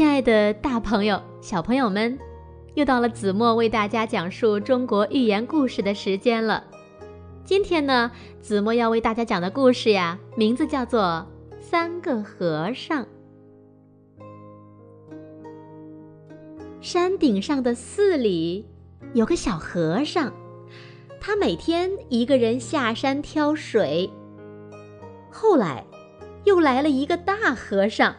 亲爱的大朋友、小朋友们，又到了子墨为大家讲述中国寓言故事的时间了。今天呢，子墨要为大家讲的故事呀，名字叫做《三个和尚》。山顶上的寺里有个小和尚，他每天一个人下山挑水。后来，又来了一个大和尚。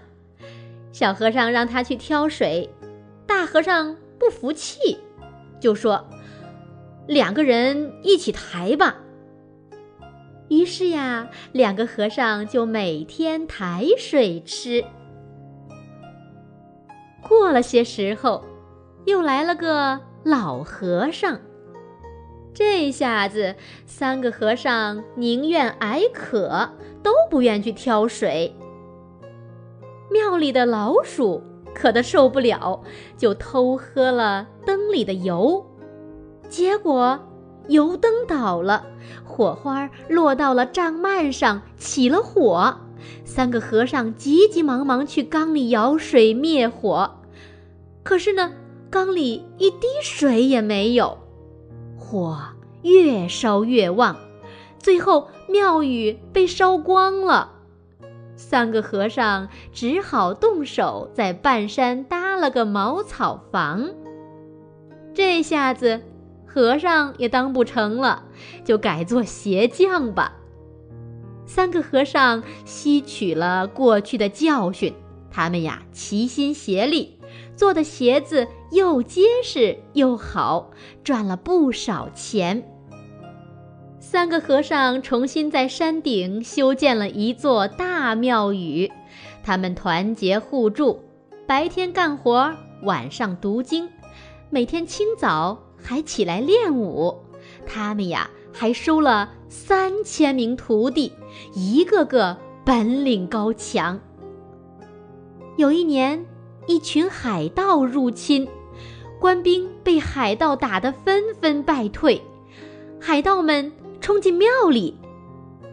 小和尚让他去挑水，大和尚不服气，就说：“两个人一起抬吧。”于是呀，两个和尚就每天抬水吃。过了些时候，又来了个老和尚。这下子，三个和尚宁愿挨渴，都不愿去挑水。庙里的老鼠渴得受不了，就偷喝了灯里的油，结果油灯倒了，火花落到了帐幔上，起了火。三个和尚急急忙忙去缸里舀水灭火，可是呢，缸里一滴水也没有，火越烧越旺，最后庙宇被烧光了。三个和尚只好动手在半山搭了个茅草房。这下子，和尚也当不成了，就改做鞋匠吧。三个和尚吸取了过去的教训，他们呀齐心协力，做的鞋子又结实又好，赚了不少钱。三个和尚重新在山顶修建了一座大庙宇，他们团结互助，白天干活，晚上读经，每天清早还起来练武。他们呀，还收了三千名徒弟，一个个本领高强。有一年，一群海盗入侵，官兵被海盗打得纷纷败退，海盗们。冲进庙里，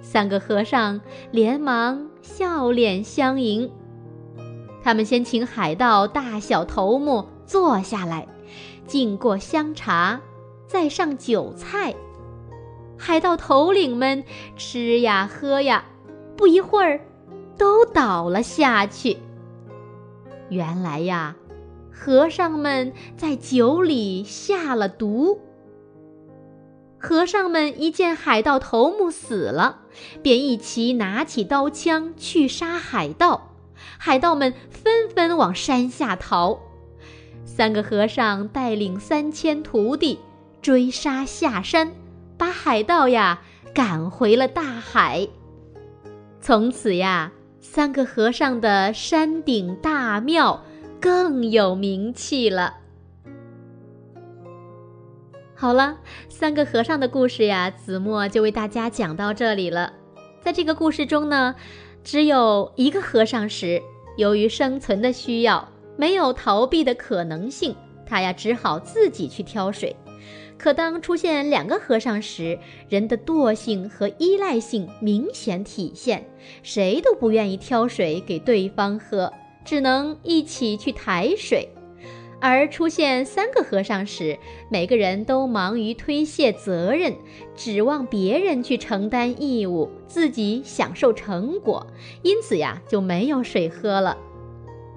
三个和尚连忙笑脸相迎。他们先请海盗大小头目坐下来，敬过香茶，再上酒菜。海盗头领们吃呀喝呀，不一会儿，都倒了下去。原来呀，和尚们在酒里下了毒。和尚们一见海盗头目死了，便一齐拿起刀枪去杀海盗。海盗们纷纷往山下逃。三个和尚带领三千徒弟追杀下山，把海盗呀赶回了大海。从此呀，三个和尚的山顶大庙更有名气了。好了，三个和尚的故事呀，子墨就为大家讲到这里了。在这个故事中呢，只有一个和尚时，由于生存的需要，没有逃避的可能性，他呀只好自己去挑水。可当出现两个和尚时，人的惰性和依赖性明显体现，谁都不愿意挑水给对方喝，只能一起去抬水。而出现三个和尚时，每个人都忙于推卸责任，指望别人去承担义务，自己享受成果，因此呀就没有水喝了。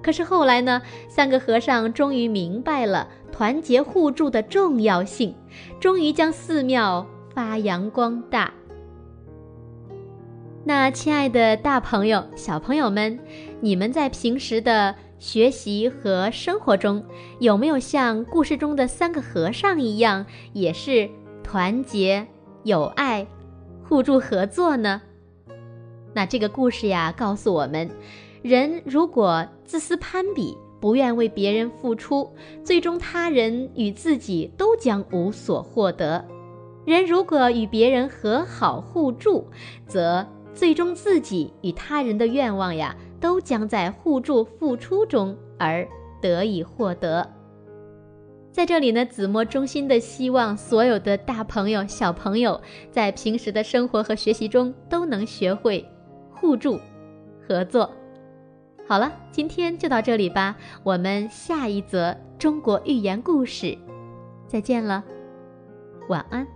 可是后来呢，三个和尚终于明白了团结互助的重要性，终于将寺庙发扬光大。那亲爱的大朋友、小朋友们，你们在平时的学习和生活中，有没有像故事中的三个和尚一样，也是团结、友爱、互助合作呢？那这个故事呀，告诉我们，人如果自私攀比，不愿为别人付出，最终他人与自己都将无所获得；人如果与别人和好互助，则最终，自己与他人的愿望呀，都将在互助付出中而得以获得。在这里呢，子墨衷心的希望所有的大朋友、小朋友，在平时的生活和学习中都能学会互助、合作。好了，今天就到这里吧，我们下一则中国寓言故事再见了，晚安。